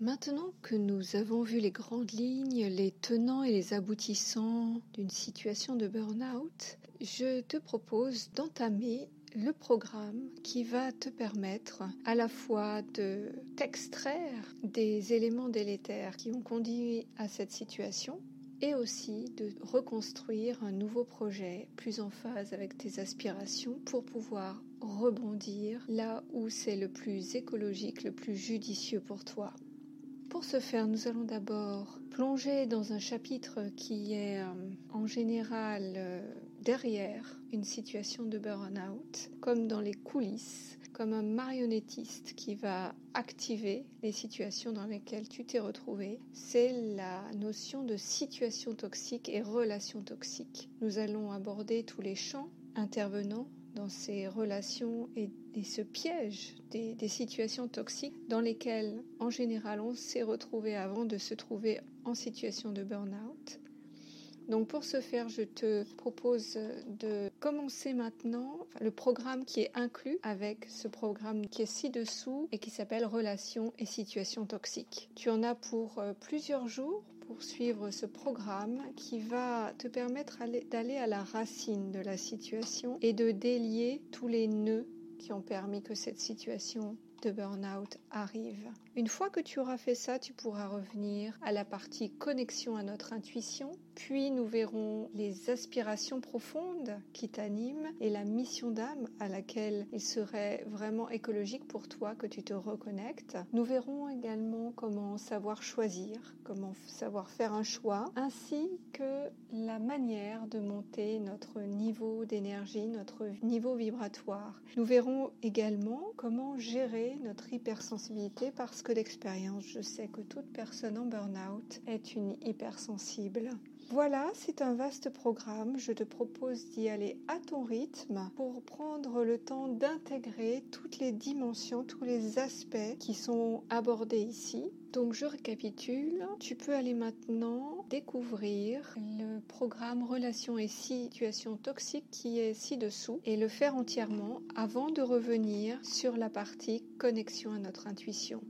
Maintenant que nous avons vu les grandes lignes, les tenants et les aboutissants d'une situation de burn-out, je te propose d'entamer le programme qui va te permettre à la fois de t'extraire des éléments délétères qui ont conduit à cette situation et aussi de reconstruire un nouveau projet plus en phase avec tes aspirations pour pouvoir rebondir là où c'est le plus écologique, le plus judicieux pour toi. Pour ce faire, nous allons d'abord plonger dans un chapitre qui est euh, en général euh, derrière une situation de burn-out, comme dans les coulisses, comme un marionnettiste qui va activer les situations dans lesquelles tu t'es retrouvé. C'est la notion de situation toxique et relation toxique. Nous allons aborder tous les champs intervenants dans ces relations et, ce piège des, des, situations toxiques dans lesquelles, en général, on s'est retrouvé avant de se trouver en situation de burn-out. Donc pour ce faire, je te propose de commencer maintenant le programme qui est inclus avec ce programme qui est ci-dessous et qui s'appelle Relations et situations toxiques. Tu en as pour euh, plusieurs jours pour suivre ce programme qui va te permettre d'aller à la racine de la situation et de délier tous les nœuds qui ont permis que cette situation de burn-out arrive. Une fois que tu auras fait ça, tu pourras revenir à la partie connexion à notre intuition, puis nous verrons les aspirations profondes qui t'animent et la mission d'âme à laquelle il serait vraiment écologique pour toi que tu te reconnectes. Nous verrons également comment savoir choisir, comment savoir faire un choix, ainsi que la manière de monter notre niveau d'énergie, notre niveau vibratoire. Nous verrons également comment gérer notre hypersensibilité parce que d'expérience, je sais que toute personne en burn-out est une hypersensible. Voilà, c'est un vaste programme. Je te propose d'y aller à ton rythme pour prendre le temps d'intégrer toutes les dimensions, tous les aspects qui sont abordés ici. Donc je récapitule, tu peux aller maintenant découvrir le programme Relations et situations toxiques qui est ci-dessous et le faire entièrement avant de revenir sur la partie connexion à notre intuition.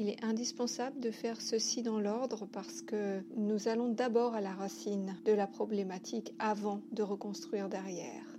Il est indispensable de faire ceci dans l'ordre parce que nous allons d'abord à la racine de la problématique avant de reconstruire derrière.